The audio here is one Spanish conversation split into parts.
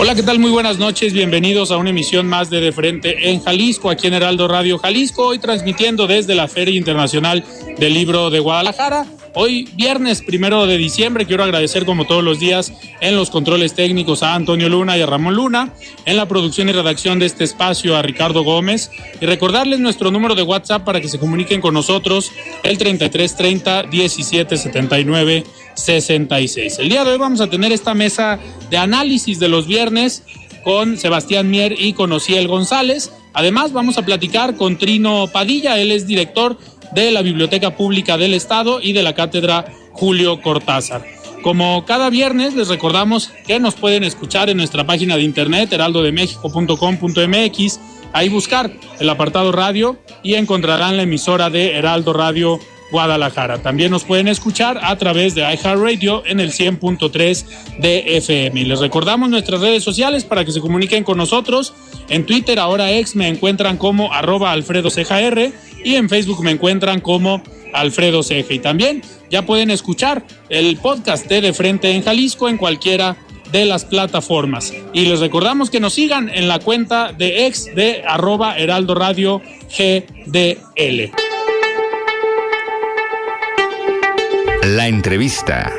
Hola, ¿qué tal? Muy buenas noches. Bienvenidos a una emisión más de De Frente en Jalisco, aquí en Heraldo Radio Jalisco, hoy transmitiendo desde la Feria Internacional del Libro de Guadalajara. Hoy, viernes primero de diciembre, quiero agradecer como todos los días en los controles técnicos a Antonio Luna y a Ramón Luna, en la producción y redacción de este espacio a Ricardo Gómez y recordarles nuestro número de WhatsApp para que se comuniquen con nosotros, el 3330 1779 66. El día de hoy vamos a tener esta mesa de análisis de los viernes con Sebastián Mier y con Ociel González. Además, vamos a platicar con Trino Padilla, él es director de la Biblioteca Pública del Estado y de la Cátedra Julio Cortázar. Como cada viernes, les recordamos que nos pueden escuchar en nuestra página de internet heraldodemexico.com.mx, ahí buscar el apartado radio y encontrarán la emisora de Heraldo Radio Guadalajara. También nos pueden escuchar a través de iHeartRadio en el 100.3 de FM. Y les recordamos nuestras redes sociales para que se comuniquen con nosotros. En Twitter, ahora ex, me encuentran como arroba y en Facebook me encuentran como Alfredo Ceja. Y también ya pueden escuchar el podcast de De Frente en Jalisco en cualquiera de las plataformas. Y les recordamos que nos sigan en la cuenta de ex de arroba Heraldo Radio GDL. La entrevista.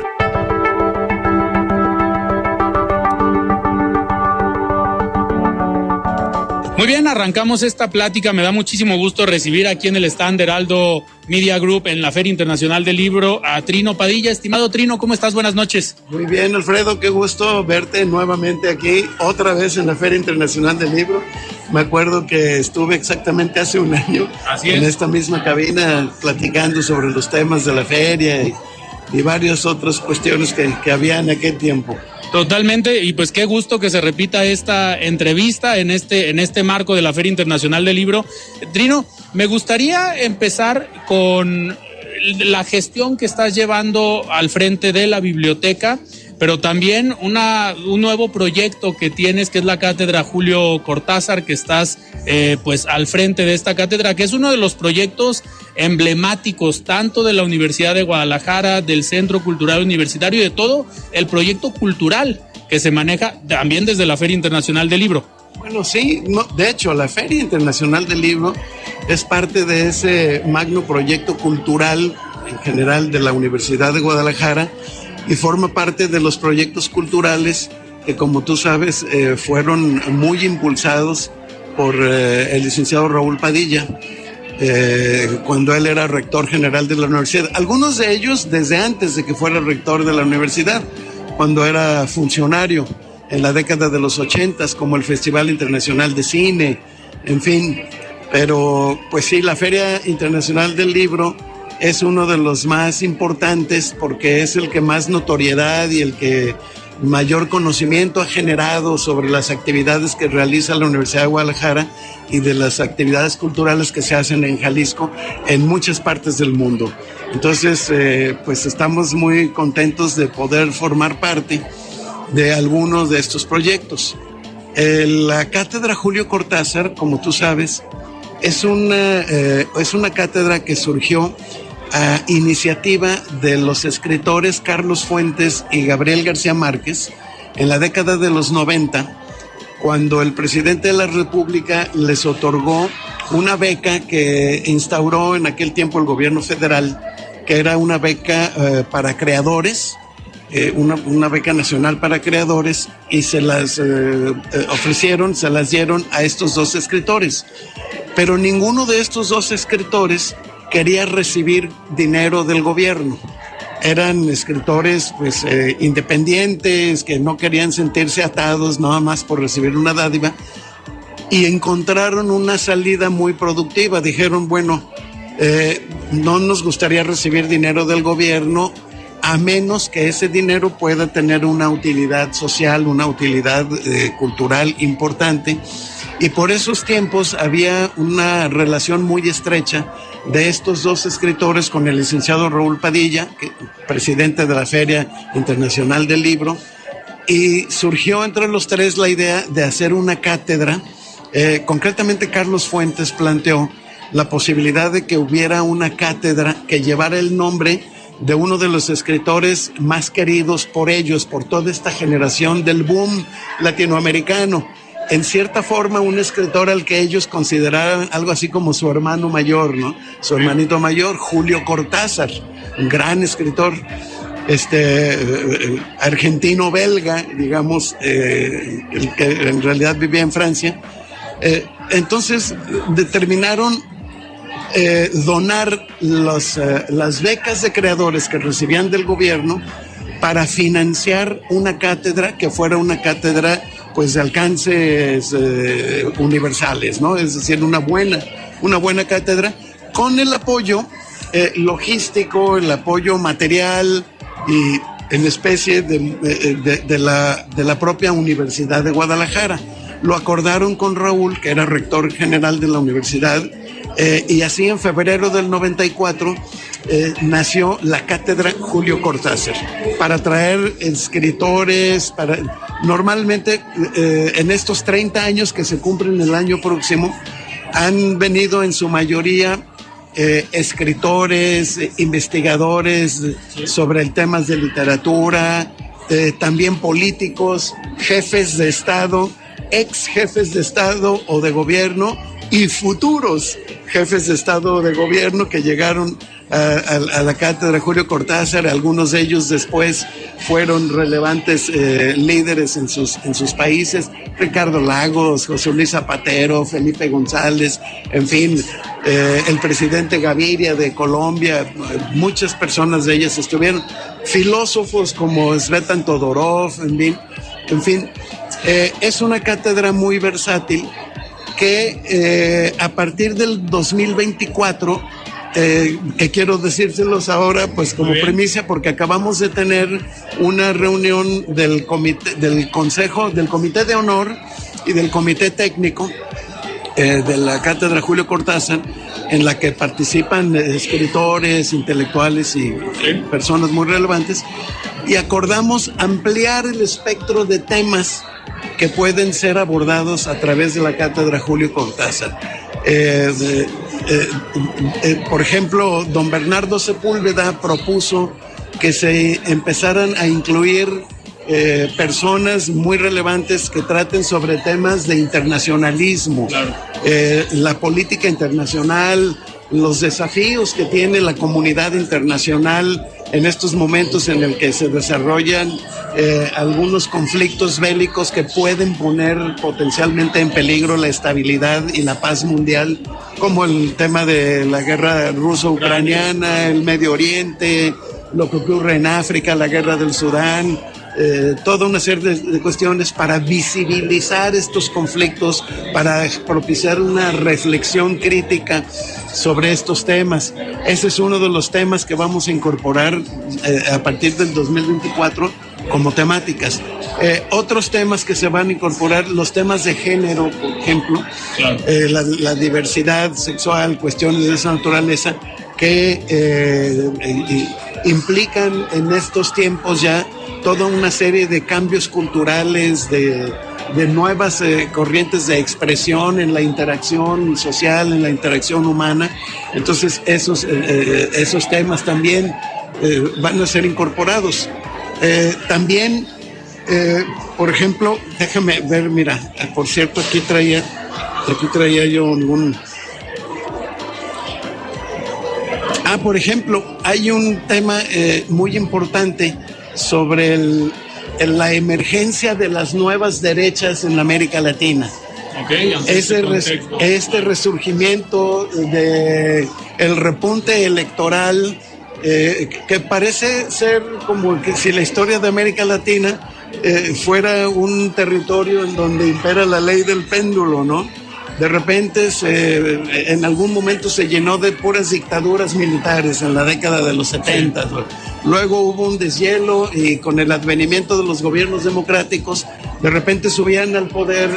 Muy bien, arrancamos esta plática. Me da muchísimo gusto recibir aquí en el stand Heraldo Media Group en la Feria Internacional del Libro a Trino Padilla. Estimado Trino, ¿cómo estás? Buenas noches. Muy bien, Alfredo, qué gusto verte nuevamente aquí, otra vez en la Feria Internacional del Libro. Me acuerdo que estuve exactamente hace un año en esta misma cabina platicando sobre los temas de la feria y y varias otras cuestiones que, que había en aquel tiempo. Totalmente, y pues qué gusto que se repita esta entrevista en este, en este marco de la Feria Internacional del Libro. Trino, me gustaría empezar con la gestión que estás llevando al frente de la biblioteca pero también un nuevo proyecto que tienes, que es la cátedra Julio Cortázar, que estás eh, pues al frente de esta cátedra, que es uno de los proyectos emblemáticos tanto de la Universidad de Guadalajara, del Centro Cultural Universitario y de todo el proyecto cultural que se maneja también desde la Feria Internacional del Libro. Bueno, sí, de hecho, la Feria Internacional del Libro es parte de ese magno proyecto cultural en general de la Universidad de Guadalajara y forma parte de los proyectos culturales que, como tú sabes, eh, fueron muy impulsados por eh, el licenciado Raúl Padilla. Eh, cuando él era rector general de la universidad. Algunos de ellos desde antes de que fuera rector de la universidad, cuando era funcionario en la década de los ochentas, como el Festival Internacional de Cine, en fin. Pero pues sí, la Feria Internacional del Libro es uno de los más importantes porque es el que más notoriedad y el que mayor conocimiento ha generado sobre las actividades que realiza la Universidad de Guadalajara y de las actividades culturales que se hacen en Jalisco en muchas partes del mundo. Entonces, eh, pues estamos muy contentos de poder formar parte de algunos de estos proyectos. la cátedra Julio Cortázar, como tú sabes, es una, eh, es una cátedra que surgió a iniciativa de los escritores Carlos Fuentes y Gabriel García Márquez en la década de los 90, cuando el presidente de la República les otorgó una beca que instauró en aquel tiempo el gobierno federal, que era una beca eh, para creadores eh, una, beca nacional para creadores y se las eh, ofrecieron, se las dieron a estos dos escritores. Pero ninguno de estos dos escritores quería recibir dinero del gobierno. Eran escritores pues independientes que no querían sentirse atados nada más por recibir una dádiva y encontraron una salida muy productiva. Dijeron, bueno, eh, no nos gustaría recibir dinero del gobierno a menos que ese dinero pueda tener una utilidad social, una utilidad eh, cultural importante. Y por esos tiempos había una relación muy estrecha de estos dos escritores con el licenciado Raúl Padilla, presidente de la Feria Internacional del Libro, y surgió entre los tres la idea de hacer una cátedra eh, concretamente, Carlos Fuentes planteó la posibilidad de que hubiera una cátedra que llevara el nombre de uno de los escritores más queridos por ellos, por toda esta generación del boom latinoamericano. En cierta forma, un escritor al que ellos consideraban algo así como su hermano mayor, ¿no? Su hermanito mayor, Julio Cortázar, un gran escritor este eh, argentino-belga, digamos, eh, el que en realidad vivía en Francia, eh, entonces determinaron eh, donar eh, las becas de creadores que recibían del gobierno para financiar una cátedra que fuera una cátedra pues de alcances universales, ¿no? Es decir, una buena, una buena cátedra con el apoyo logístico, el apoyo material y en especie de, la, de la propia Universidad de Guadalajara lo acordaron con Raúl, que era rector general de la universidad, eh, y así en febrero del 94 eh, nació la cátedra Julio Cortázar, para traer escritores, para normalmente eh, en estos 30 años que se cumplen el año próximo, han venido en su mayoría escritores, investigadores sobre el temas de literatura, también políticos, jefes de Estado ex jefes de Estado o de gobierno y futuros jefes de Estado o de gobierno que llegaron a, la cátedra Julio Cortázar, algunos de ellos después fueron relevantes eh, líderes en sus, en sus países, Ricardo Lagos, José Luis Zapatero, Felipe González, en fin, eh, el presidente Gaviria de Colombia, muchas personas de ellas estuvieron, filósofos como Svetan Todorov, en fin, eh, es una cátedra muy versátil que a partir del 2024, eh, que quiero decírselos ahora pues como premisa porque acabamos de tener una reunión del comité, del consejo, del comité de honor y del comité técnico de la cátedra Julio Cortázar, en la que participan escritores, intelectuales y personas muy relevantes, y acordamos ampliar el espectro de temas que pueden ser abordados a través de la cátedra Julio Cortázar. Eh, eh, eh, por ejemplo, don Bernardo Sepúlveda propuso que se empezaran a incluir personas muy relevantes que traten sobre temas de internacionalismo, la política internacional, los desafíos que tiene la comunidad internacional en estos momentos en el que se desarrollan eh, algunos conflictos bélicos que pueden poner potencialmente en peligro la estabilidad y la paz mundial, como el tema de la guerra ruso-ucraniana, el Medio Oriente, lo que ocurre en África, la guerra del Sudán, eh, toda una serie de, cuestiones para visibilizar estos conflictos, para propiciar una reflexión crítica sobre estos temas. Ese es uno de los temas que vamos a incorporar eh, a partir del 2024 como temáticas. Eh, otros temas que se van a incorporar, los temas de género, por ejemplo, la, la, diversidad sexual, cuestiones de esa naturaleza, que implican en estos tiempos ya toda una serie de cambios culturales, de, nuevas eh, corrientes de expresión en la interacción social, en la interacción humana. Entonces esos, eh, eh, esos temas también van a ser incorporados. también, por ejemplo, déjame ver, mira, por cierto, aquí traía, aquí traía yo algún... Ah, por ejemplo, hay un tema muy importante sobre el, la emergencia de las nuevas derechas en América Latina. Okay, Ese este resurgimiento de el repunte electoral eh, que parece ser como que si la historia de América Latina eh, fuera un territorio en donde impera la ley del péndulo, ¿no? De repente se, en algún momento se llenó de puras dictaduras militares en la década de los 70. Luego hubo un deshielo y con el advenimiento de los gobiernos democráticos, de repente subían al poder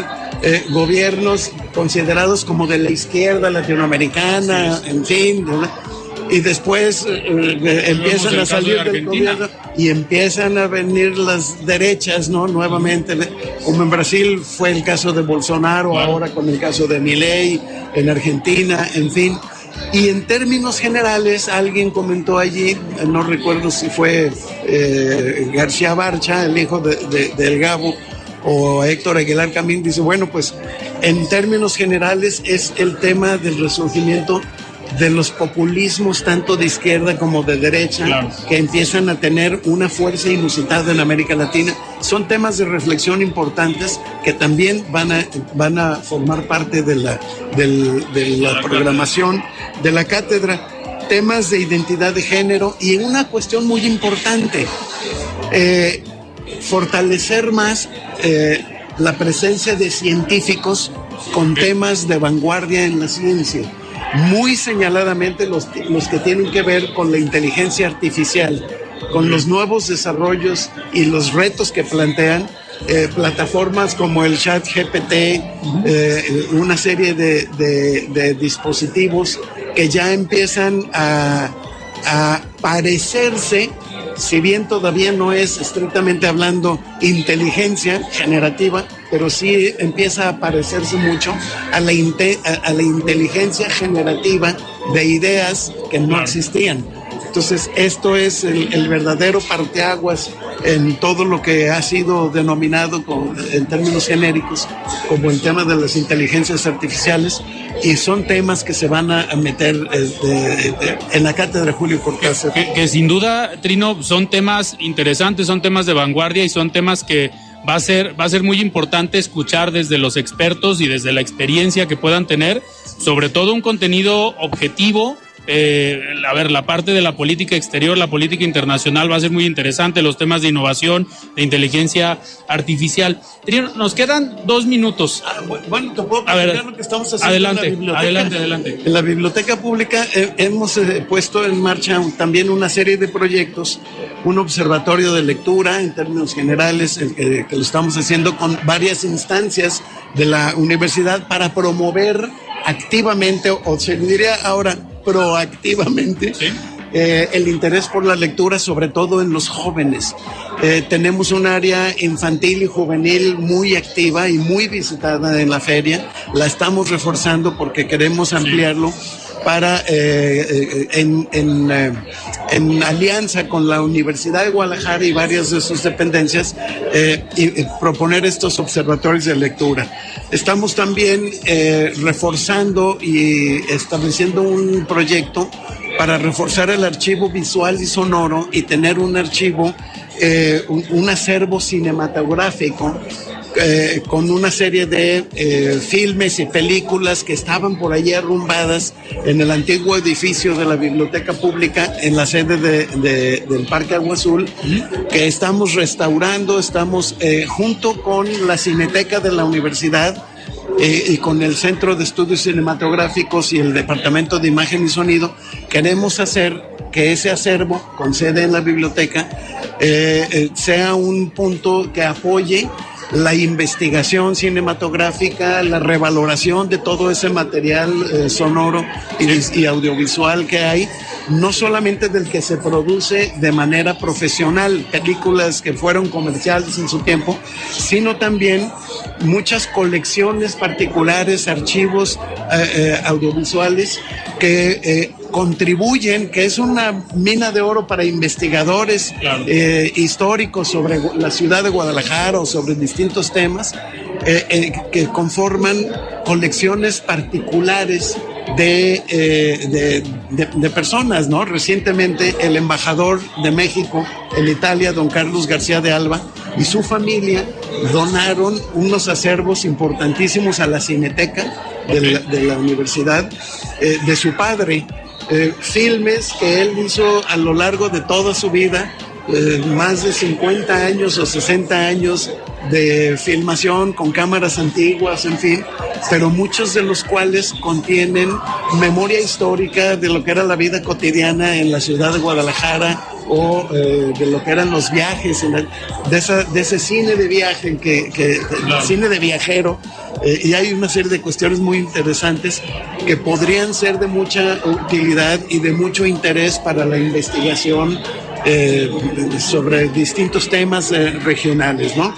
eh, gobiernos considerados como de la izquierda latinoamericana, en fin, y después eh, eh, empiezan a salir del gobierno y empiezan a venir las derechas, ¿no? Nuevamente, como en Brasil fue el caso de Bolsonaro, ahora con el caso de Milei, en Argentina, en fin. Y en términos generales, alguien comentó allí, no recuerdo si fue eh, García Barcha, el hijo de, del Gabo, o Héctor Aguilar Camín, dice, bueno, pues en términos generales es el tema del resurgimiento de los populismos tanto de izquierda como de derecha que empiezan a tener una fuerza inusitada en América Latina. Son temas de reflexión importantes que también van a, van a formar parte de la, de la programación de la cátedra. Temas de identidad de género y una cuestión muy importante, eh, fortalecer más eh, la presencia de científicos con temas de vanguardia en la ciencia muy señaladamente los, los que tienen que ver con la inteligencia artificial, con los nuevos desarrollos y los retos que plantean eh, plataformas como el chat GPT, eh, una serie de, de, dispositivos que ya empiezan a, a parecerse si bien todavía no es estrictamente hablando inteligencia generativa, pero sí empieza a parecerse mucho a la, a, la inteligencia generativa de ideas que no existían. Entonces, esto es el, verdadero parteaguas en todo lo que ha sido denominado en términos genéricos como el tema de las inteligencias artificiales y son temas que se van a meter este, en la cátedra Julio Cortázar. Que, sin duda, Trino, son temas interesantes, son temas de vanguardia y son temas que va a ser, va a ser muy importante escuchar desde los expertos y desde la experiencia que puedan tener, sobre todo un contenido objetivo eh, a ver, la parte de la política exterior, la política internacional va a ser muy interesante, los temas de innovación, de inteligencia artificial. Nos quedan dos minutos. Ah, bueno, te puedo a ver, lo que estamos haciendo adelante, en la Adelante, adelante. En la biblioteca pública eh, hemos eh, puesto en marcha también una serie de proyectos, un observatorio de lectura en términos generales, que lo estamos haciendo con varias instancias de la universidad para promover activamente, o se diría ahora, proactivamente eh, el interés por la lectura, sobre todo en los jóvenes. Eh, tenemos un área infantil y juvenil muy activa y muy visitada en la feria. La estamos reforzando porque queremos ampliarlo para, eh, en, en, en, alianza con la Universidad de Guadalajara y varias de sus dependencias, y, proponer estos observatorios de lectura. Estamos también reforzando y estableciendo un proyecto para reforzar el archivo visual y sonoro y tener un archivo, eh, un, acervo cinematográfico eh, con una serie de eh, filmes y películas que estaban por allí arrumbadas en el antiguo edificio de la Biblioteca Pública en la sede del Parque Agua Azul, que estamos restaurando, estamos junto con la Cineteca de la Universidad eh, y con el Centro de Estudios Cinematográficos y el Departamento de Imagen y Sonido, queremos hacer que ese acervo con sede en la biblioteca eh, eh, sea un punto que apoye la investigación cinematográfica, la revaloración de todo ese material sonoro y, audiovisual que hay, no solamente del que se produce de manera profesional, películas que fueron comerciales en su tiempo, sino también muchas colecciones particulares, archivos eh, eh, audiovisuales que eh, contribuyen, que es una mina de oro para investigadores históricos sobre la ciudad de Guadalajara o sobre distintos temas, que conforman colecciones particulares de, de, personas, ¿no? Recientemente el embajador de México en Italia, don Carlos García de Alba, y su familia donaron unos acervos importantísimos a la cineteca de la, universidad eh, de su padre. Eh, filmes que él hizo a lo largo de toda su vida, eh, más de 50 años o 60 años de filmación con cámaras antiguas, en fin, pero muchos de los cuales contienen memoria histórica de lo que era la vida cotidiana en la ciudad de Guadalajara o eh, de lo que eran los viajes, de, esa, de, ese cine de viaje, que, que cine de viajero, eh, y hay una serie de cuestiones muy interesantes que podrían ser de mucha utilidad y de mucho interés para la investigación eh, sobre distintos temas regionales, ¿no?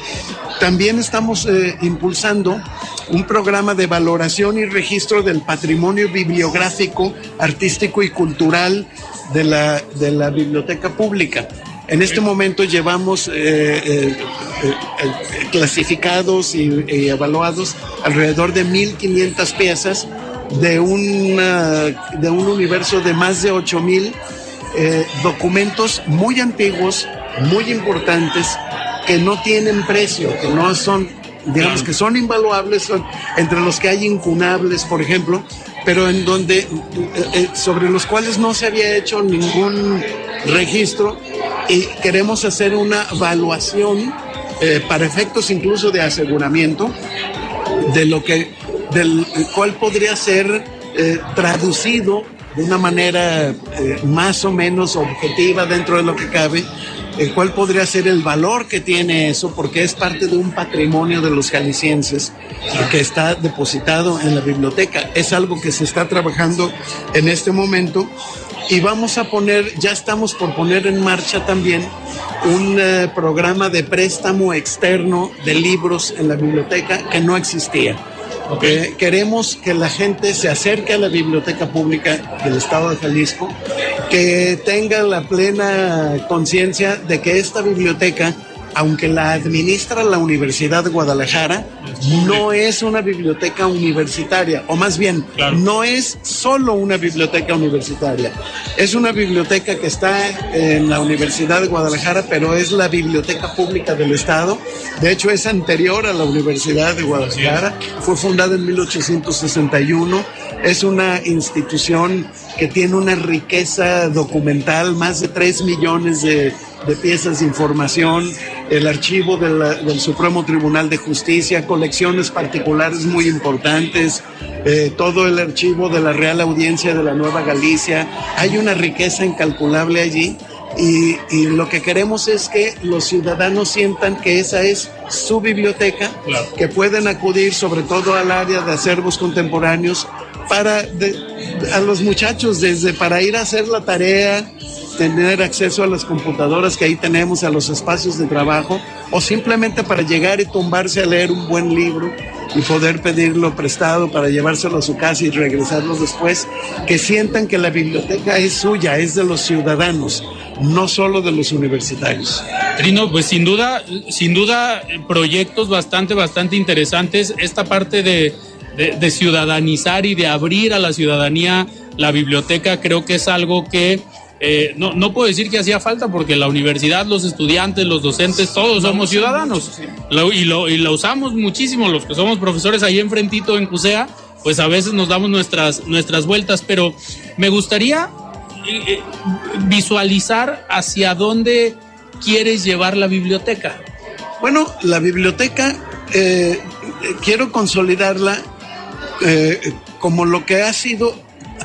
También estamos impulsando un programa de valoración y registro del patrimonio bibliográfico, artístico y cultural de la, de la biblioteca pública. En este momento llevamos eh, eh, eh, clasificados y, evaluados alrededor de 1.500 piezas de, una, de un universo de más de 8.000 documentos muy antiguos, muy importantes, que no tienen precio, que no son digamos que son invaluables, son entre los que hay incunables, por ejemplo, pero en donde, sobre los cuales no se había hecho ningún registro y queremos hacer una evaluación eh, para efectos incluso de aseguramiento de lo que, del cual podría ser traducido de una manera más o menos objetiva dentro de lo que cabe el cuál podría ser el valor que tiene eso, porque es parte de un patrimonio de los jaliscienses que está depositado en la biblioteca. Es algo que se está trabajando en este momento y vamos a poner, ya estamos por poner en marcha también un eh, programa de préstamo externo de libros en la biblioteca que no existía. Eh, queremos que la gente se acerque a la biblioteca pública del Estado de Jalisco, que tenga la plena conciencia de que esta biblioteca aunque la administra la Universidad de Guadalajara, no es una biblioteca universitaria, o más bien, no es solo una biblioteca universitaria. Es una biblioteca que está en la Universidad de Guadalajara, pero es la biblioteca pública del Estado. De hecho, es anterior a la Universidad de Guadalajara. Fue fundada en 1861. Es una institución que tiene una riqueza documental, más de 3 millones de de piezas de información, el archivo del Supremo Tribunal de Justicia, colecciones particulares muy importantes, eh, todo el archivo de la Real Audiencia de la Nueva Galicia. Hay una riqueza incalculable allí. Y, y, lo que queremos es que los ciudadanos sientan que esa es su biblioteca, que pueden acudir sobre todo al área de acervos contemporáneos para a los muchachos desde para ir a hacer la tarea, tener acceso a las computadoras que ahí tenemos, a los espacios de trabajo, o simplemente para llegar y tumbarse a leer un buen libro y poder pedirlo prestado para llevárselo a su casa y regresarlo después, que sientan que la biblioteca es suya, es de los ciudadanos, no solo de los universitarios. Trino, pues sin duda, sin duda, proyectos bastante, bastante interesantes. Esta parte de, de ciudadanizar y de abrir a la ciudadanía la biblioteca creo que es algo que eh, no, no puedo decir que hacía falta porque la universidad, los estudiantes, los docentes, todos somos ciudadanos y, lo, y lo usamos muchísimo, los que somos profesores ahí enfrentito en CUSEA, pues a veces nos damos nuestras, nuestras vueltas, pero me gustaría eh, eh, visualizar hacia dónde quieres llevar la biblioteca. Bueno, la biblioteca quiero consolidarla como lo que ha sido,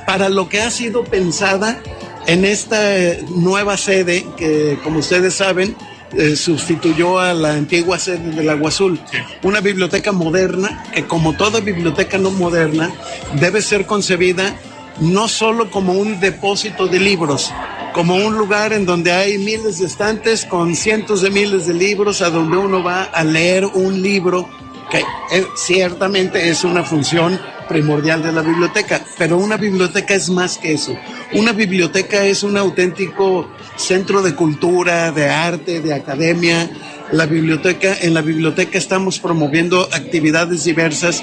para lo que ha sido pensada en esta eh, nueva sede que, como ustedes saben, eh, sustituyó a la antigua sede del Agua Azul. Una biblioteca moderna que, como toda biblioteca no moderna, debe ser concebida no solo como un depósito de libros, como un lugar en donde hay miles de estantes con cientos de miles de libros, a donde uno va a leer un libro que eh, ciertamente es una función primordial de la biblioteca, pero una biblioteca es más que eso. Una biblioteca es un auténtico centro de cultura, de arte, de academia. La biblioteca, en la biblioteca estamos promoviendo actividades diversas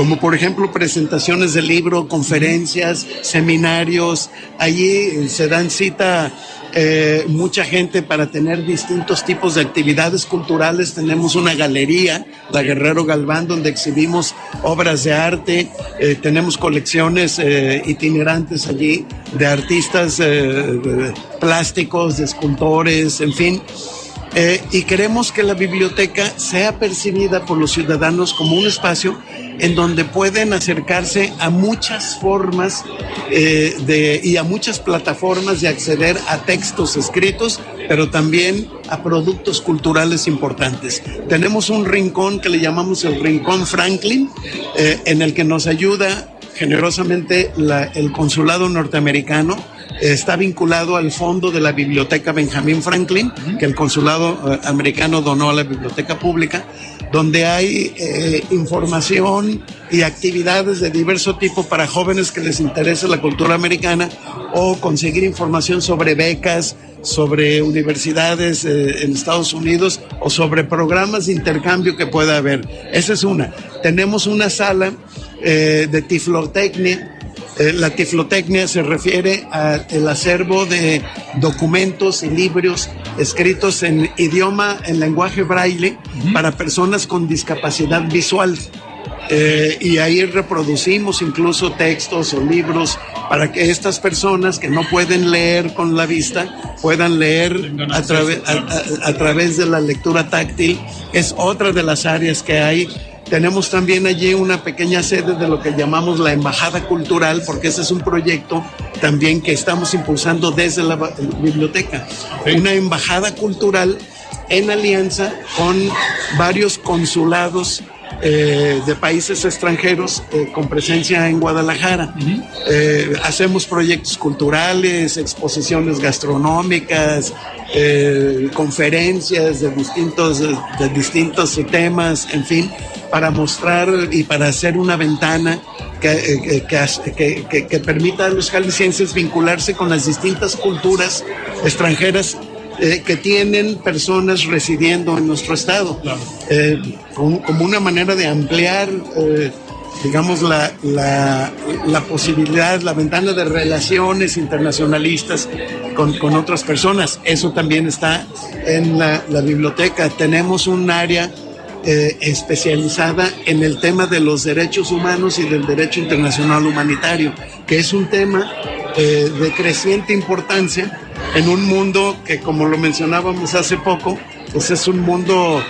como por ejemplo presentaciones de libro, conferencias, seminarios. Allí se dan cita eh, mucha gente para tener distintos tipos de actividades culturales. Tenemos una galería, la Guerrero Galván, donde exhibimos obras de arte. Eh, tenemos colecciones eh, itinerantes allí de artistas plásticos, de escultores, en fin. y queremos que la biblioteca sea percibida por los ciudadanos como un espacio en donde pueden acercarse a muchas formas eh, de, y a muchas plataformas de acceder a textos escritos, pero también a productos culturales importantes. Tenemos un rincón que le llamamos el Rincón Franklin, eh, en el que nos ayuda generosamente el consulado norteamericano está vinculado al fondo de la Biblioteca Benjamin Franklin, que el consulado eh, americano donó a la biblioteca pública, donde hay eh, información y actividades de diverso tipo para jóvenes que les interese la cultura americana o conseguir información sobre becas, sobre universidades eh, en Estados Unidos o sobre programas de intercambio que pueda haber. Esa es una. Tenemos una sala de tiflotecnia eh, la tiflotecnia se refiere al acervo de documentos y libros escritos en idioma, en lenguaje braille para personas con discapacidad visual. Eh, y ahí reproducimos incluso textos o libros para que estas personas que no pueden leer con la vista puedan leer a, a través de la lectura táctil. Es otra de las áreas que hay tenemos también allí una pequeña sede de lo que llamamos la Embajada Cultural, porque ese es un proyecto también que estamos impulsando desde la biblioteca. Una embajada cultural en alianza con varios consulados eh, de países extranjeros eh, con presencia en Guadalajara. Eh, hacemos proyectos culturales, exposiciones gastronómicas, conferencias de distintos, de distintos temas, en fin para mostrar y para hacer una ventana que, que, que, permita a los jaliscienses vincularse con las distintas culturas extranjeras eh, que tienen personas residiendo en nuestro estado, eh, como, una manera de ampliar, eh, digamos, la, la, la, posibilidad, la ventana de relaciones internacionalistas con, con otras personas. Eso también está en la, la biblioteca. Tenemos un área eh, especializada en el tema de los derechos humanos y del derecho internacional humanitario, que es un tema eh, de creciente importancia en un mundo que, como lo mencionábamos hace poco, pues es un mundo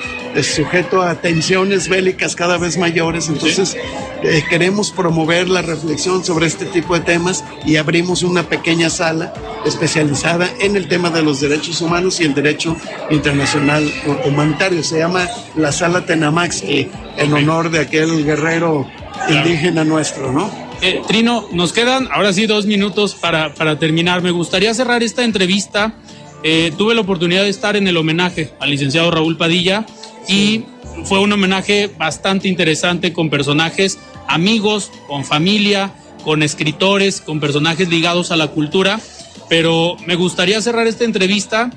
sujeto a tensiones bélicas cada vez mayores. Entonces, eh, queremos promover la reflexión sobre este tipo de temas y abrimos una pequeña sala especializada en el tema de los derechos humanos y el derecho internacional humanitario. Se llama la Sala Tenamaxi, en honor de aquel guerrero indígena nuestro, ¿no? Eh, Trino, nos quedan ahora sí dos minutos para, para terminar. Me gustaría cerrar esta entrevista. Eh, tuve la oportunidad de estar en el homenaje al licenciado Raúl Padilla y fue un homenaje bastante interesante con personajes amigos, con familia, con escritores, con personajes ligados a la cultura, pero me gustaría cerrar esta entrevista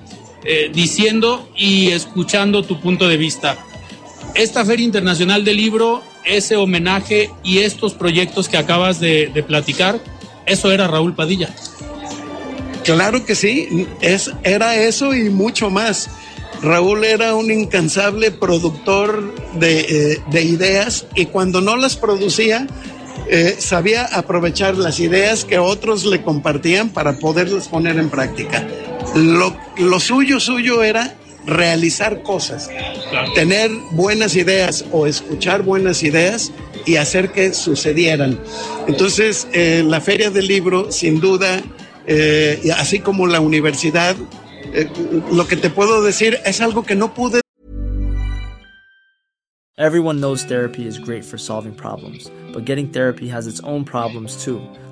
eh, diciendo y escuchando tu punto de vista. Esta Feria Internacional del Libro, ese homenaje y estos proyectos que acabas de, de platicar, eso era Raúl Padilla. Claro que sí, es, era eso y mucho más. Raúl era un incansable productor de, eh, ideas y cuando no las producía, eh, sabía aprovechar las ideas que otros le compartían para poderlas poner en práctica. Lo, lo suyo, suyo era realizar cosas, tener buenas ideas o escuchar buenas ideas y hacer que sucedieran. Entonces, eh, la Feria del Libro, sin duda, así como la universidad, Eh, lo que te puedo decir es algo que no pude. Everyone knows therapy is great for solving problems, but getting therapy has its own problems too,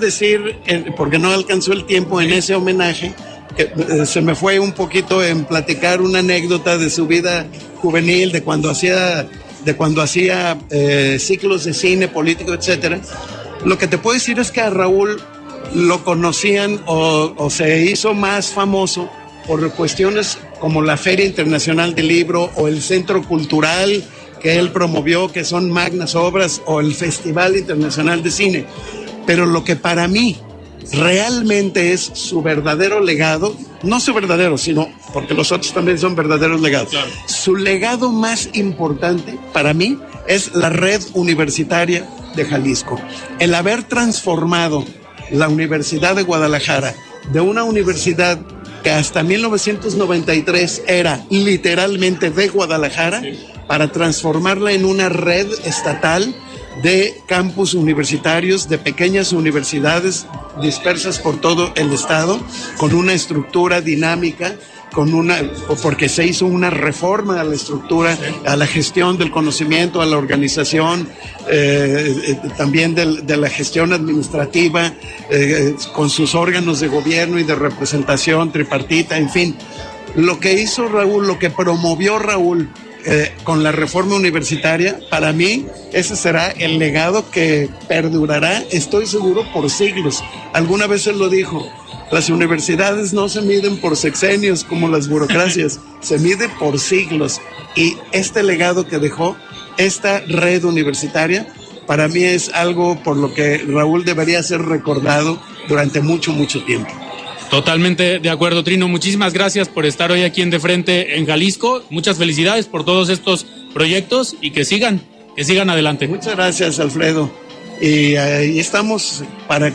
Decir, eh, porque no alcanzó el tiempo en ese homenaje, que eh, se me fue un poquito en platicar una anécdota de su vida juvenil, de cuando hacía, de cuando hacía eh, ciclos de cine, político, etcétera. Lo que te puedo decir es que a Raúl lo conocían o, o se hizo más famoso por cuestiones como la Feria Internacional del Libro o el Centro Cultural que él promovió, que son magnas obras, o el Festival Internacional de Cine. Pero lo que para mí realmente es su verdadero legado, no su verdadero, sino porque los otros también son verdaderos legados. Su legado más importante para mí es la red universitaria de Jalisco. El haber transformado la Universidad de Guadalajara de una universidad que hasta 1993 era literalmente de Guadalajara para transformarla en una red estatal de campus universitarios, de pequeñas universidades dispersas por todo el estado, con una estructura dinámica, con una, porque se hizo una reforma a la estructura, a la gestión del conocimiento, a la organización, eh, eh, también de la gestión administrativa, eh, con sus órganos de gobierno y de representación tripartita, en fin. Lo que hizo Raúl, lo que promovió Raúl eh, con la reforma universitaria, para mí ese será el legado que perdurará, estoy seguro, por siglos. Alguna vez él lo dijo, las universidades no se miden por sexenios como las burocracias, se mide por siglos. Y este legado que dejó, esta red universitaria, para mí es algo por lo que Raúl debería ser recordado durante mucho, mucho tiempo. Totalmente de acuerdo, Trino. Muchísimas gracias por estar hoy aquí en De Frente en Jalisco. Muchas felicidades por todos estos proyectos y que sigan, que sigan adelante. Muchas gracias, Alfredo. Y ahí estamos para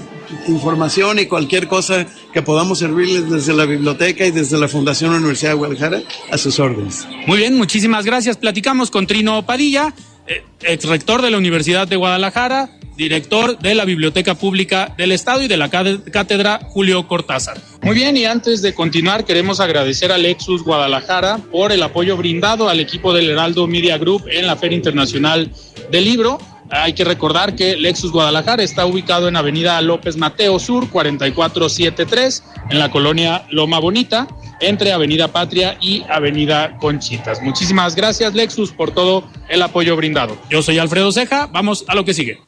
información y cualquier cosa que podamos servirles desde la biblioteca y desde la Fundación Universidad de Guadalajara a sus órdenes. Muy bien, muchísimas gracias. Platicamos con Trino Padilla, eh, ex rector de la Universidad de Guadalajara, director de la Biblioteca Pública del Estado y de la Cátedra Julio Cortázar. Muy bien, y antes de continuar, queremos agradecer a Lexus Guadalajara por el apoyo brindado al equipo del Heraldo Media Group en la Feria Internacional del Libro. Hay que recordar que Lexus Guadalajara está ubicado en Avenida López Mateo Sur 4473 en la colonia Loma Bonita entre Avenida Patria y Avenida Conchitas. Muchísimas gracias Lexus por todo el apoyo brindado. Yo soy Alfredo Ceja, vamos a lo que sigue.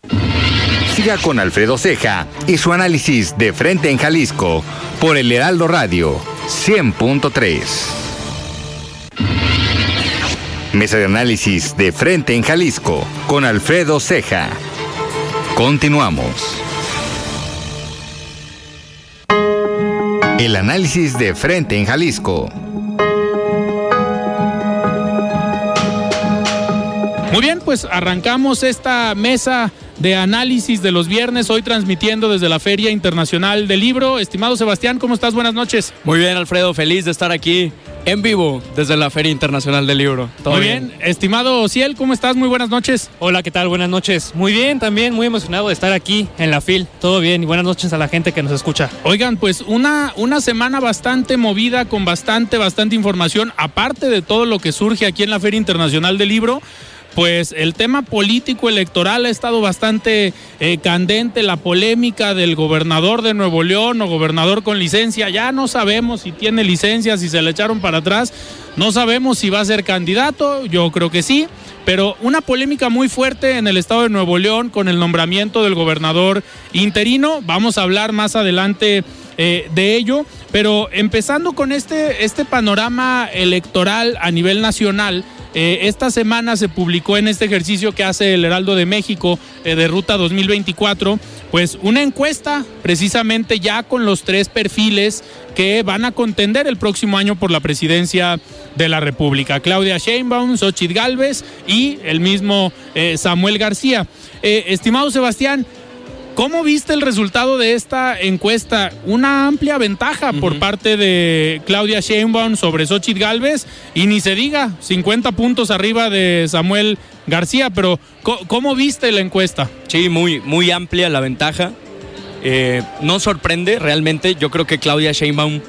Siga con Alfredo Ceja y su análisis de frente en Jalisco por el Heraldo Radio 100.3. Mesa de análisis de frente en Jalisco con Alfredo Ceja. Continuamos. El análisis de frente en Jalisco. Muy bien, pues arrancamos esta mesa de análisis de los viernes, hoy transmitiendo desde la Feria Internacional del Libro. Estimado Sebastián, ¿cómo estás? Buenas noches. Muy bien, Alfredo, feliz de estar aquí en vivo desde la Feria Internacional del Libro. ¿Todo Muy bien. Estimado Ciel, ¿cómo estás? Muy buenas noches. Hola, ¿qué tal? Buenas noches. Muy bien, también muy emocionado de estar aquí en la FIL. Todo bien y buenas noches a la gente que nos escucha. Oigan, pues una, una semana bastante movida con bastante, bastante información, aparte de todo lo que surge aquí en la Feria Internacional del Libro. Pues el tema político electoral ha estado bastante eh, candente, la polémica del gobernador de Nuevo León o gobernador con licencia, ya no sabemos si tiene licencia, si se le echaron para atrás, no sabemos si va a ser candidato, yo creo que sí, pero una polémica muy fuerte en el estado de Nuevo León con el nombramiento del gobernador interino, vamos a hablar más adelante eh, de ello, pero empezando con este, este panorama electoral a nivel nacional, eh, esta semana se publicó en este ejercicio que hace el Heraldo de México eh, de Ruta 2024, pues una encuesta precisamente ya con los tres perfiles que van a contender el próximo año por la presidencia de la República. Claudia Sheinbaum, Xochitl Galvez y el mismo eh, Samuel García. estimado Sebastián, ¿Cómo viste el resultado de esta encuesta? Una amplia ventaja por parte de Claudia Sheinbaum sobre Xochitl Galvez y ni se diga, 50 puntos arriba de Samuel García, pero ¿cómo, viste la encuesta? Sí, muy, muy amplia la ventaja. Eh, no sorprende realmente, yo creo que Claudia Sheinbaum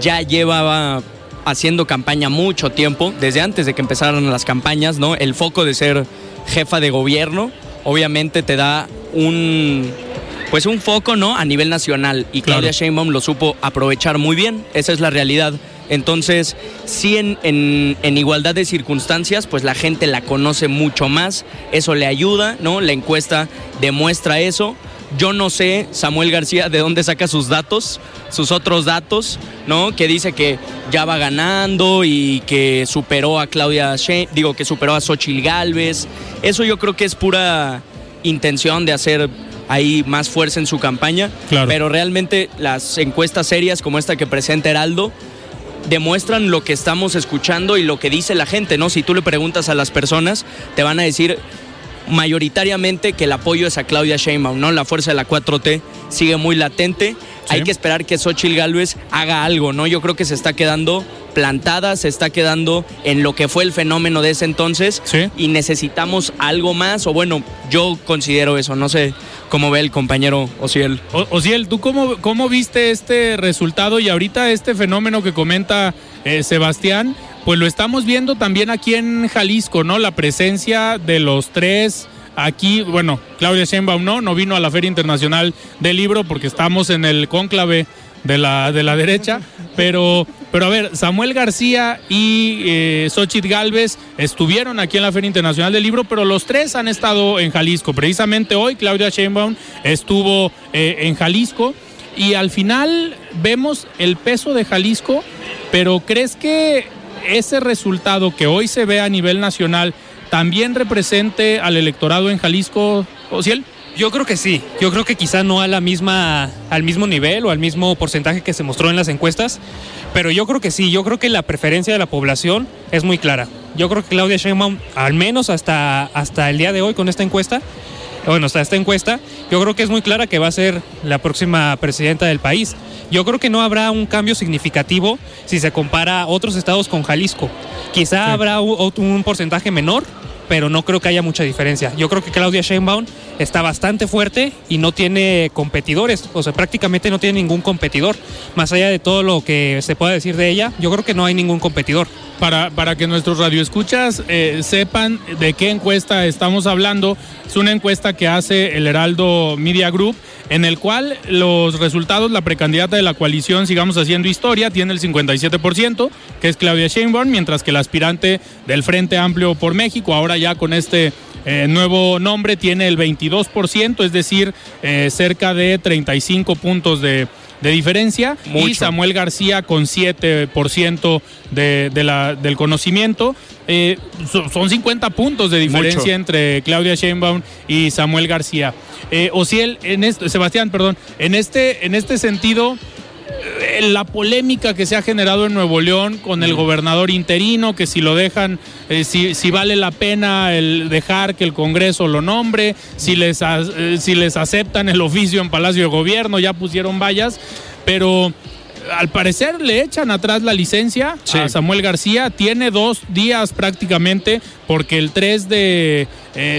ya llevaba haciendo campaña mucho tiempo, desde antes de que empezaran las campañas, ¿no? El foco de ser jefa de gobierno obviamente te da un pues un foco, ¿no? A nivel nacional y Claudia Sheinbaum lo supo aprovechar muy bien, esa es la realidad. Entonces, sí en, en, igualdad de circunstancias, pues la gente la conoce mucho más, eso le ayuda, ¿no? La encuesta demuestra eso. Yo no sé, Samuel García, de dónde saca sus datos, sus otros datos, ¿no? Que dice que ya va ganando y que superó a Claudia Sheinbaum, digo que superó a Xochitl Galvez. Eso yo creo que es pura intención de hacer ahí más fuerza en su campaña. Pero realmente las encuestas serias como esta que presenta Heraldo demuestran lo que estamos escuchando y lo que dice la gente, ¿no? Si tú le preguntas a las personas, te van a decir mayoritariamente que el apoyo es a Claudia Sheinbaum, ¿no? La fuerza de la 4T sigue muy latente. Hay que esperar que Xochitl Gálvez haga algo, ¿no? Yo creo que se está quedando plantada, se está quedando en lo que fue el fenómeno de ese entonces y necesitamos algo más, o bueno, yo considero eso, no sé cómo ve el compañero Ociel. Ociel, ¿tú cómo, cómo viste este resultado y ahorita este fenómeno que comenta eh, Sebastián? Pues lo estamos viendo también aquí en Jalisco, ¿no? La presencia de los tres aquí, bueno, Claudia Sheinbaum no, no vino a la Feria Internacional del Libro porque estamos en el cónclave de la, de la derecha, pero, pero a ver, Samuel García y eh, Xochitl Galvez estuvieron aquí en la Feria Internacional del Libro, pero los tres han estado en Jalisco. Precisamente hoy Claudia Sheinbaum estuvo eh, en Jalisco y al final vemos el peso de Jalisco, pero ¿crees que ese resultado que hoy se ve a nivel nacional también represente al electorado en Jalisco, Ociel? Yo creo que sí. Yo creo que quizá no a la misma, al mismo nivel o al mismo porcentaje que se mostró en las encuestas, pero yo creo que sí. Yo creo que la preferencia de la población es muy clara. Yo creo que Claudia Sheinbaum, al menos hasta, hasta el día de hoy con esta encuesta, bueno, hasta esta encuesta, yo creo que es muy clara que va a ser la próxima presidenta del país. Yo creo que no habrá un cambio significativo si se compara otros estados con Jalisco. Quizá habrá un porcentaje menor, pero no creo que haya mucha diferencia. Yo creo que Claudia Sheinbaum está bastante fuerte y no tiene competidores, o sea, prácticamente no tiene ningún competidor. Más allá de todo lo que se pueda decir de ella, yo creo que no hay ningún competidor. Para, para que nuestros radioescuchas eh, sepan de qué encuesta estamos hablando, es una encuesta que hace el Heraldo Media Group, en el cual los resultados, la precandidata de la coalición Sigamos Haciendo Historia tiene el 57%, que es Claudia Sheinbaum, mientras que el aspirante del Frente Amplio por México, ahora ya con este eh, nuevo nombre tiene el 22%, es decir, eh, cerca de 35 puntos de, diferencia. Y Samuel García con 7% de, de del conocimiento. Eh, son 50 puntos de diferencia entre Claudia Sheinbaum y Samuel García. o si él, en Sebastián, perdón, en este, en este sentido eh, la polémica que se ha generado en Nuevo León con el gobernador interino, que si lo dejan, eh, si, si, vale la pena el dejar que el Congreso lo nombre, si les, eh, si les aceptan el oficio en Palacio de Gobierno, ya pusieron vallas, pero al parecer le echan atrás la licencia a Samuel García. Tiene dos días prácticamente porque el 3 de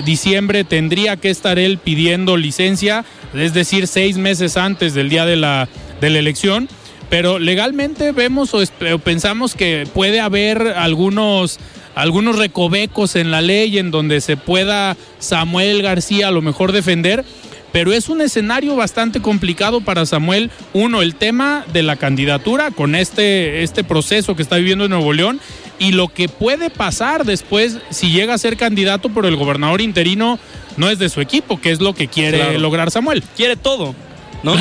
diciembre tendría que estar él pidiendo licencia, es decir, seis meses antes del día de la de la elección, pero legalmente vemos o, pensamos que puede haber algunos algunos recovecos en la ley en donde se pueda Samuel García a lo mejor defender, pero es un escenario bastante complicado para Samuel. Uno, el tema de la candidatura con este, este proceso que está viviendo en Nuevo León y lo que puede pasar después si llega a ser candidato, pero el gobernador interino no es de su equipo, que es lo que quiere lograr Samuel. Quiere todo, ¿no?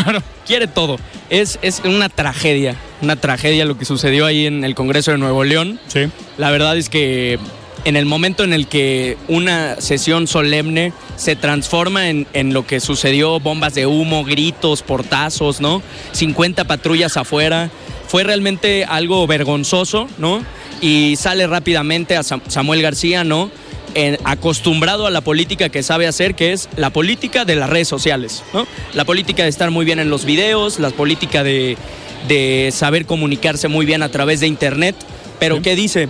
Quiere todo. Es, es una tragedia, una tragedia lo que sucedió ahí en el Congreso de Nuevo León. Sí. La verdad es que en el momento en el que una sesión solemne se transforma en, en, lo que sucedió, bombas de humo, gritos, portazos, ¿no? 50 patrullas afuera. Fue realmente algo vergonzoso, ¿no? Y sale rápidamente a Samuel García, ¿no? En, acostumbrado a la política que sabe hacer, que es la política de las redes sociales, ¿no? La política de estar muy bien en los videos, la política de, de saber comunicarse muy bien a través de internet. Pero ¿qué dice?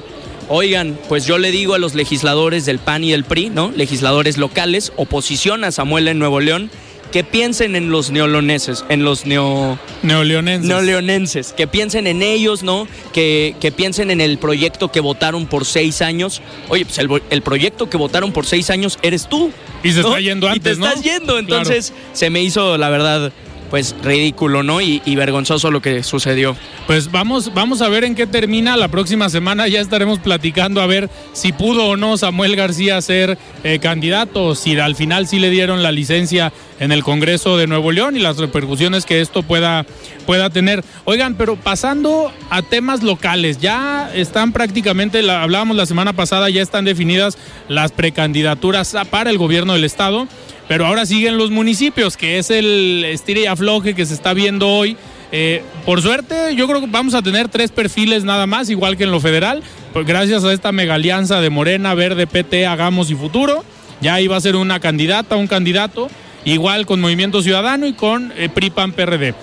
Oigan, pues yo le digo a los legisladores del PAN y del PRI, ¿no? Legisladores locales, oposición a Samuel en Nuevo León, que piensen en los neoloneses, en los neo... neoleonenses. neoleonenses, que piensen en ellos, ¿no? Que, que, piensen en el proyecto que votaron por seis años. Oye, pues el, el proyecto que votaron por seis años eres tú. Y se ¿no? está yendo antes, y te ¿no? estás yendo, entonces claro. se me hizo, la verdad, pues ridículo, ¿no? Y, vergonzoso lo que sucedió. Pues vamos, vamos a ver en qué termina. La próxima semana ya estaremos platicando a ver si pudo o no Samuel García ser eh, candidato, si al final sí le dieron la licencia en el Congreso de Nuevo León y las repercusiones que esto pueda, pueda tener. Oigan, pero pasando a temas locales, ya están prácticamente, hablábamos la semana pasada, ya están definidas las precandidaturas para el gobierno del Estado. Pero ahora siguen los municipios, que es el estire y afloje que se está viendo hoy. Eh, por suerte, yo creo que vamos a tener tres perfiles nada más, igual que en lo federal, pues gracias a esta mega alianza de Morena, Verde, PT, Hagamos y Futuro. Ya iba a ser una candidata, un candidato, igual con Movimiento Ciudadano y con eh, PRIPAN PRD.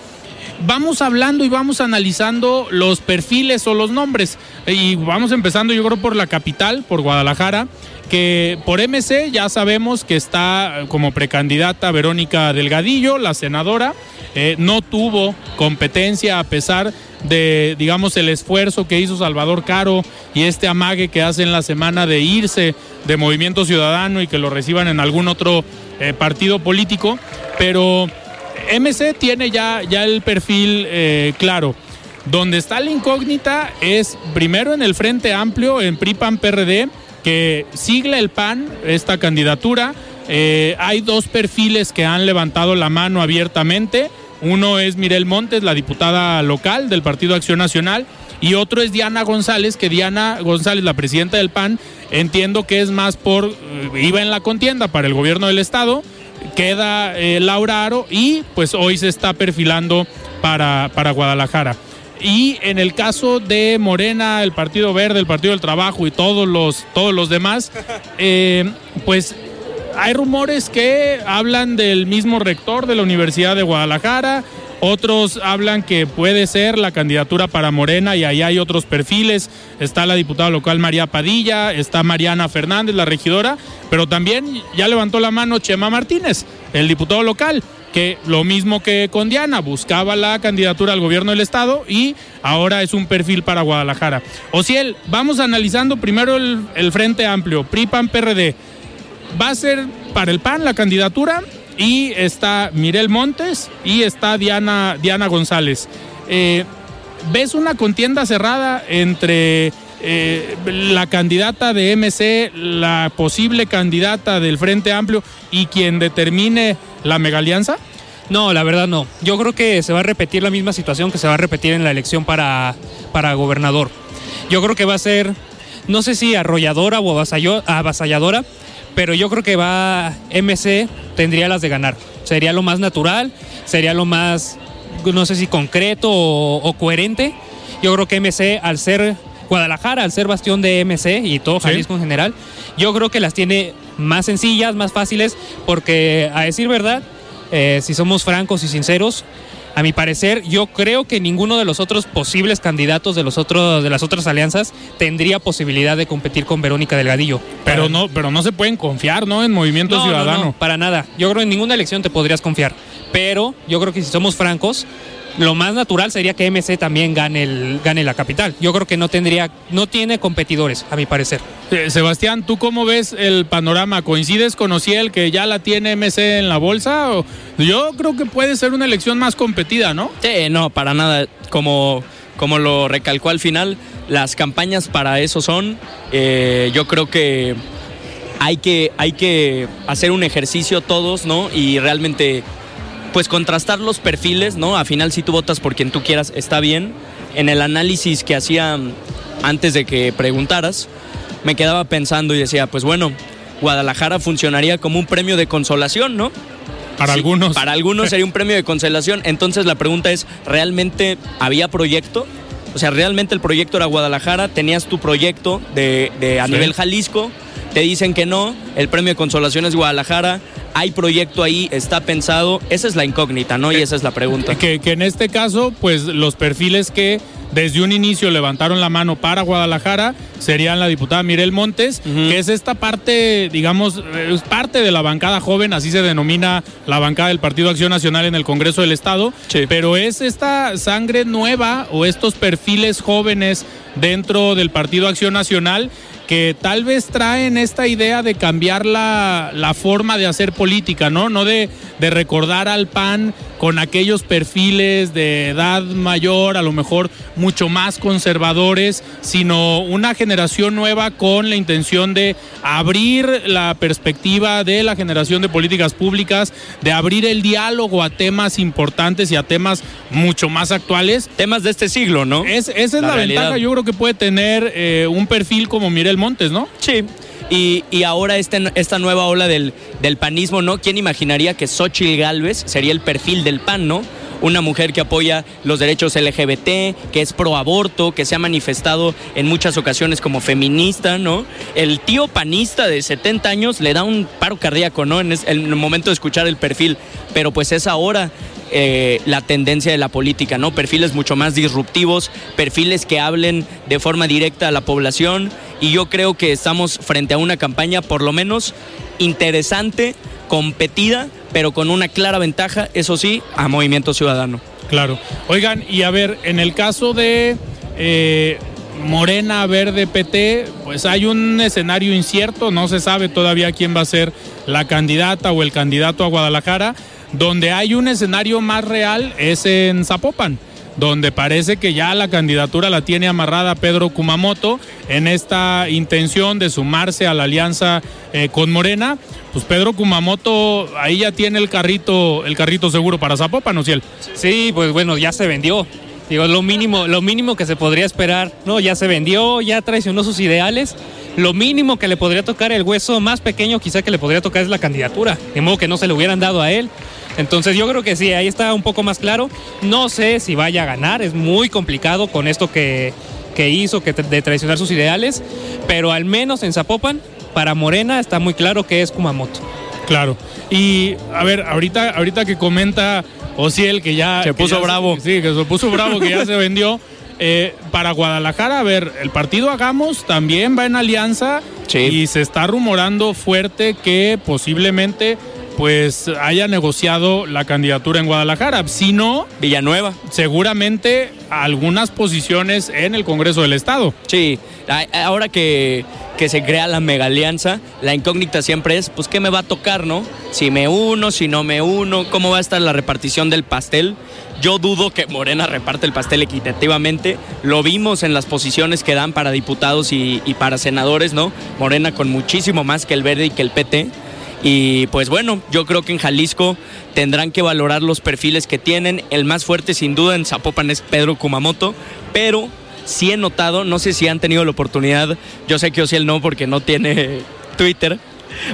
Vamos hablando y vamos analizando los perfiles o los nombres. Y vamos empezando, yo creo, por la capital, por Guadalajara que por MC ya sabemos que está como precandidata Verónica Delgadillo, la senadora, eh, no tuvo competencia a pesar de, digamos, el esfuerzo que hizo Salvador Caro y este amague que hace en la semana de irse de Movimiento Ciudadano y que lo reciban en algún otro eh, partido político, pero MC tiene ya, ya el perfil eh, claro. Donde está la incógnita es primero en el Frente Amplio, en PRI-PAN-PRD, que sigla el PAN esta candidatura. Eh, hay dos perfiles que han levantado la mano abiertamente. Uno es Mirel Montes, la diputada local del Partido Acción Nacional, y otro es Diana González, que Diana González, la presidenta del PAN, entiendo que es más por, iba en la contienda para el gobierno del Estado, queda eh, Laura Aro y pues hoy se está perfilando para, para Guadalajara. Y en el caso de Morena, el Partido Verde, el Partido del Trabajo y todos los, todos los demás, eh, pues hay rumores que hablan del mismo rector de la Universidad de Guadalajara, otros hablan que puede ser la candidatura para Morena y ahí hay otros perfiles. Está la diputada local María Padilla, está Mariana Fernández, la regidora, pero también ya levantó la mano Chema Martínez, el diputado local que lo mismo que con Diana, buscaba la candidatura al gobierno del estado y ahora es un perfil para Guadalajara. Ociel, vamos analizando primero el, el Frente Amplio, PRI, PAN, PRD. Va a ser para el PAN la candidatura y está Mirel Montes y está Diana, Diana González. Eh, ¿Ves una contienda cerrada entre eh, la candidata de MC, la posible candidata del Frente Amplio y quien determine la mega alianza? No, la verdad no. Yo creo que se va a repetir la misma situación que se va a repetir en la elección para, para gobernador. Yo creo que va a ser, no sé si arrolladora o avasalladora, pero yo creo que va MC tendría las de ganar. Sería lo más natural, sería lo más, no sé si concreto o, o coherente. Yo creo que MC, al ser Guadalajara, al ser bastión de MC y todo Jalisco ¿Sí? en general, yo creo que las tiene más sencillas, más fáciles, porque a decir verdad, eh, si somos francos y sinceros, a mi parecer, yo creo que ninguno de los otros posibles candidatos de los otros de las otras alianzas tendría posibilidad de competir con Verónica Delgadillo. Pero para... no, pero no se pueden confiar, ¿no? En Movimiento no, Ciudadano. No, no, para nada. Yo creo que en ninguna elección te podrías confiar. Pero yo creo que si somos francos, lo más natural sería que MC también gane, el, gane la capital. Yo creo que no tendría, no tiene competidores, a mi parecer. Eh, Sebastián, ¿tú cómo ves el panorama? ¿Coincides con Ociel que ya la tiene MC en la bolsa? O... Yo creo que puede ser una elección más competida, ¿no? Sí, no, para nada. Como, como lo recalcó al final, las campañas para eso son. Eh, yo creo que hay, que hay que hacer un ejercicio todos, ¿no? Y realmente pues contrastar los perfiles, ¿no? A final si tú votas por quien tú quieras está bien. En el análisis que hacía antes de que preguntaras, me quedaba pensando y decía, pues bueno, Guadalajara funcionaría como un premio de consolación, ¿no? Para algunos. Para algunos sería un premio de consolación. Entonces la pregunta es, ¿realmente había proyecto? O sea, ¿realmente el proyecto era Guadalajara? ¿Tenías tu proyecto de, de a Sí. nivel Jalisco? Te dicen que no, el premio de consolación es Guadalajara, hay proyecto ahí, está pensado. Esa es la incógnita, ¿no? Y esa es la pregunta. Que, que en este caso, pues los perfiles que desde un inicio levantaron la mano para Guadalajara serían la diputada Mirel Montes, que es esta parte, digamos, es parte de la bancada joven, así se denomina la bancada del Partido Acción Nacional en el Congreso del Estado, pero es esta sangre nueva o estos perfiles jóvenes dentro del Partido Acción Nacional que tal vez traen esta idea de cambiar la, la forma de hacer política, ¿no? No de, de recordar al PAN con aquellos perfiles de edad mayor, a lo mejor mucho más conservadores, sino una generación nueva con la intención de abrir la perspectiva de la generación de políticas públicas, de abrir el diálogo a temas importantes y a temas mucho más actuales. Temas de este siglo, ¿no? Es, esa es La ventaja, yo creo que puede tener eh, un perfil como Mirel Montes, ¿no? Sí. Y, y ahora este, esta nueva ola del, del panismo, ¿no? ¿Quién imaginaría que Xochitl Galvez sería el perfil del PAN, ¿no? Una mujer que apoya los derechos LGBT, que es pro aborto, que se ha manifestado en muchas ocasiones como feminista, ¿no? El tío panista de 70 años le da un paro cardíaco, ¿no? En, el momento de escuchar el perfil. Pero pues es ahora eh, la tendencia de la política, ¿no? Perfiles mucho más disruptivos, perfiles que hablen de forma directa a la población y yo creo que estamos frente a una campaña por lo menos interesante, competida, pero con una clara ventaja, eso sí, a Movimiento Ciudadano. Claro. Oigan, y a ver, en el caso de eh, Morena, Verde, PT, pues hay un escenario incierto, no se sabe todavía quién va a ser la candidata o el candidato a Guadalajara. Donde hay un escenario más real es en Zapopan, donde parece que ya la candidatura la tiene amarrada Pedro Kumamoto en esta intención de sumarse a la alianza eh, con Morena. Pues Pedro Kumamoto ahí ya tiene el carrito, el carrito seguro para Zapopan, ¿o Ciel? Sí, pues bueno, ya se vendió. Digo, lo mínimo, lo mínimo que se podría esperar, ¿no? Ya se vendió, ya traicionó sus ideales. Lo mínimo que le podría tocar, el hueso más pequeño quizá que le podría tocar es la candidatura. De modo que no se le hubieran dado a él. Entonces yo creo que sí, ahí está un poco más claro. No sé si vaya a ganar, es muy complicado con esto que, que hizo, que de traicionar sus ideales. Pero al menos en Zapopan, para Morena está muy claro que es Kumamoto. Claro. Y a ver, ahorita, ahorita que comenta Ociel que ya. Se que puso ya bravo. sí, que se puso bravo, que ya se vendió. Eh, para Guadalajara, a ver, el partido Hagamos también va en alianza y se está rumorando fuerte que posiblemente pues haya negociado la candidatura en Guadalajara. Si no, Villanueva. seguramente algunas posiciones en el Congreso del Estado. Sí, ahora que, que se crea la mega alianza, la incógnita siempre es, pues, ¿qué me va a tocar, no? Si me uno, si no me uno, ¿cómo va a estar la repartición del pastel? Yo dudo que Morena reparte el pastel equitativamente. Lo vimos en las posiciones que dan para diputados y, y para senadores, ¿no? Morena con muchísimo más que el verde y que el PT. Y pues bueno, yo creo que en Jalisco tendrán que valorar los perfiles que tienen. El más fuerte sin duda en Zapopan es Pedro Kumamoto, pero sí he notado, no sé si han tenido la oportunidad, yo sé que Ociel no porque no tiene Twitter,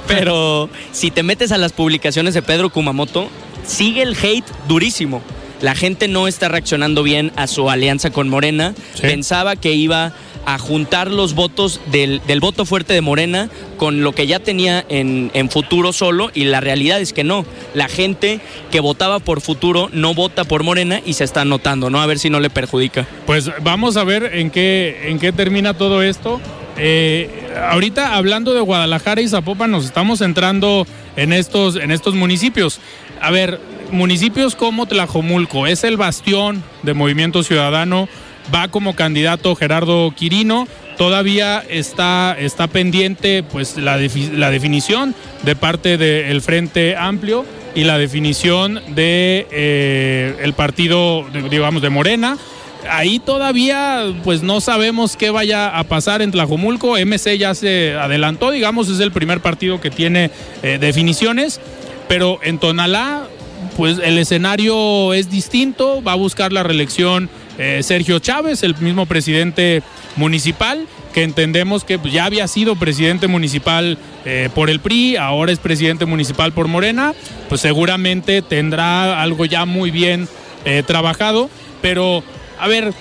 pero si te metes a las publicaciones de Pedro Kumamoto, sigue el hate durísimo. La gente no está reaccionando bien a su alianza con Morena. Pensaba que iba a juntar los votos del, del voto fuerte de Morena con lo que ya tenía en, en futuro solo y la realidad es que no. La gente que votaba por futuro no vota por Morena y se está notando, ¿no? A ver si no le perjudica. Pues vamos a ver en qué, en qué termina todo esto. Eh, ahorita hablando de Guadalajara y Zapopan nos estamos centrando en estos, en estos municipios. A ver, municipios como Tlajomulco es el bastión de Movimiento Ciudadano, va como candidato Gerardo Quirino, todavía está, está pendiente pues la, la definición de parte del Frente Amplio y la definición de eh, el partido, digamos, de Morena. Ahí todavía pues no sabemos qué vaya a pasar en Tlajomulco. MC ya se adelantó, digamos, es el primer partido que tiene eh, definiciones, pero en Tonalá pues el escenario es distinto, va a buscar la reelección eh, Sergio Chávez, el mismo presidente municipal, que entendemos que pues, ya había sido presidente municipal eh, por el PRI, ahora es presidente municipal por Morena, pues seguramente tendrá algo ya muy bien eh, trabajado, pero a ver,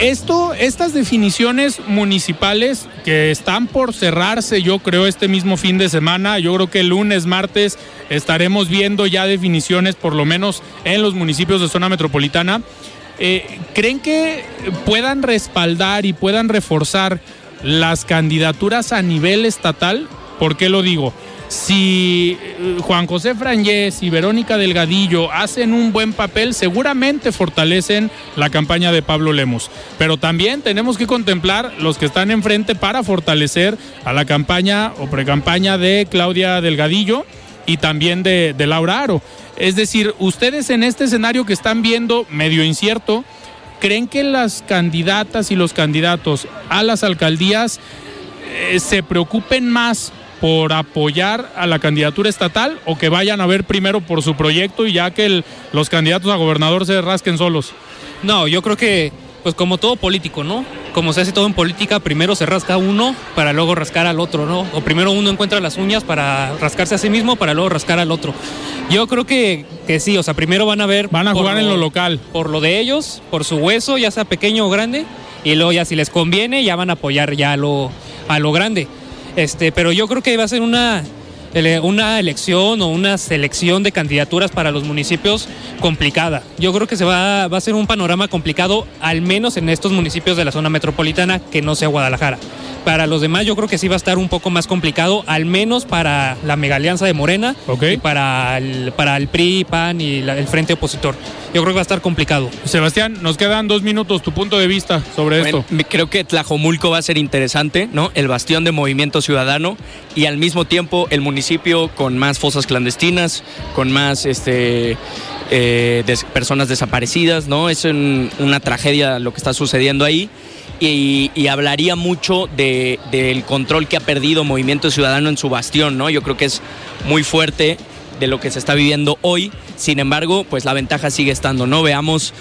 esto, estas definiciones municipales que están por cerrarse, yo creo, este mismo fin de semana, yo creo que el lunes, martes, estaremos viendo ya definiciones, por lo menos en los municipios de zona metropolitana. Eh, ¿Creen que puedan respaldar y puedan reforzar las candidaturas a nivel estatal? ¿Por qué lo digo? si eh, Juan José Frangés y Verónica Delgadillo hacen un buen papel, seguramente fortalecen la campaña de Pablo Lemos. Pero también tenemos que contemplar los que están enfrente para fortalecer a la campaña o precampaña de Claudia Delgadillo y también de, de Laura Aro. Es decir, ustedes en este escenario que están viendo medio incierto, ¿creen que las candidatas y los candidatos a las alcaldías eh, se preocupen más por apoyar a la candidatura estatal o que vayan a ver primero por su proyecto y ya que los candidatos a gobernador se rasquen solos? No, yo creo que, pues como todo político, ¿no? Como se hace todo en política, primero se rasca uno para luego rascar al otro, ¿no? O primero uno encuentra las uñas para rascarse a sí mismo para luego rascar al otro. Yo creo que, que sí, o sea, primero van a ver... Van a jugar en lo local. Por lo de ellos, por su hueso, ya sea pequeño o grande, y luego ya si les conviene, ya van a apoyar ya lo, a lo grande. Este, pero yo creo que va a ser una, una elección o una selección de candidaturas para los municipios complicada. Yo creo que se va, va a ser un panorama complicado, al menos en estos municipios de la zona metropolitana, que no sea Guadalajara. Para los demás yo creo que sí va a estar un poco más complicado, al menos para la mega alianza de Morena y para el, para el PRI, PAN y el frente opositor. Yo creo que va a estar complicado. Sebastián, nos quedan dos minutos, tu punto de vista sobre esto. Creo que Tlajomulco va a ser interesante, ¿no? El bastión de movimiento ciudadano y al mismo tiempo el municipio con más fosas clandestinas, con más este eh, personas desaparecidas, ¿no? Es una tragedia lo que está sucediendo ahí y, hablaría mucho del control que ha perdido Movimiento Ciudadano en su bastión, ¿no? Yo creo que es muy fuerte de lo que se está viviendo hoy. Sin embargo, pues la ventaja sigue estando, ¿no? Veamos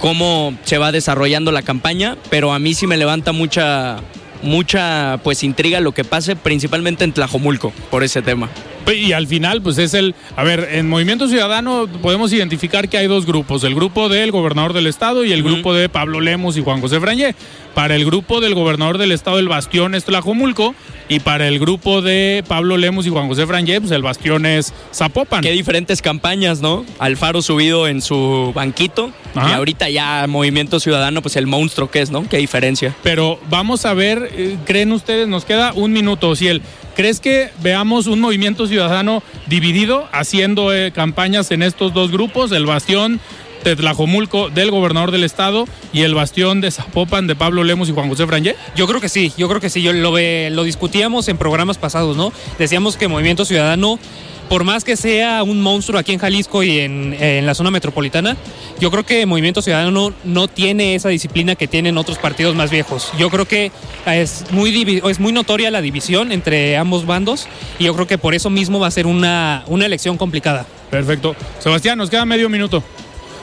cómo se va desarrollando la campaña, pero a mí sí me levanta mucha mucha pues intriga lo que pase principalmente en Tlajomulco por ese tema. Y al final, pues es el. A ver, en Movimiento Ciudadano podemos identificar que hay dos grupos: el grupo del gobernador del estado y el grupo de Pablo Lemos y Juan José Frañé. Para el grupo del gobernador del estado, el bastión es Tlajomulco. Y para el grupo de Pablo Lemos y Juan José Frangé, pues el bastión es Zapopan. Qué diferentes campañas, ¿no? Alfaro subido en su banquito y ahorita ya Movimiento Ciudadano, pues el monstruo que es, ¿no? Qué diferencia. Pero vamos a ver, eh, ¿creen ustedes? Nos queda un minuto, Ciel. ¿Crees que veamos un movimiento ciudadano dividido haciendo eh, campañas en estos dos grupos, el bastión Tetlajomulco del gobernador del estado y el bastión de Zapopan de Pablo Lemos y Juan José Frangé? Yo creo que sí, yo creo que sí, yo lo, lo discutíamos en programas pasados, ¿no? Decíamos que Movimiento Ciudadano por más que sea un monstruo aquí en Jalisco y en, la zona metropolitana, yo creo que Movimiento Ciudadano no, tiene esa disciplina que tienen otros partidos más viejos. Yo creo que es muy, es muy notoria la división entre ambos bandos y yo creo que por eso mismo va a ser una, una elección complicada. Perfecto. Sebastián, nos queda medio minuto.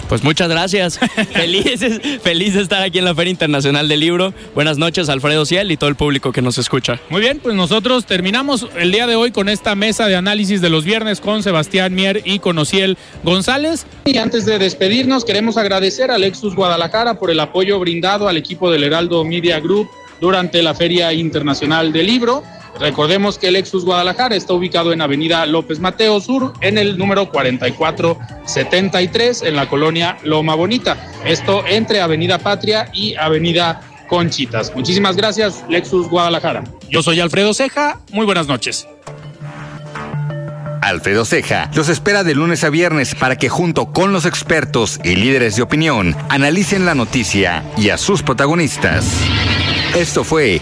Pues muchas gracias. feliz, feliz de estar aquí en la Feria Internacional del Libro. Buenas noches, Alfredo Ciel y todo el público que nos escucha. Muy bien, pues nosotros terminamos el día de hoy con esta mesa de análisis de los viernes con Sebastián Mier y con Ociel González. Y antes de despedirnos, queremos agradecer a Lexus Guadalajara por el apoyo brindado al equipo del Heraldo Media Group durante la Feria Internacional del Libro. Recordemos que el Lexus Guadalajara está ubicado en Avenida López Mateo Sur, en el número 4473, en la colonia Loma Bonita. Esto entre Avenida Patria y Avenida Conchitas. Muchísimas gracias, Lexus Guadalajara. Yo soy Alfredo Ceja. Muy buenas noches. Alfredo Ceja los espera de lunes a viernes para que junto con los expertos y líderes de opinión analicen la noticia y a sus protagonistas. Esto fue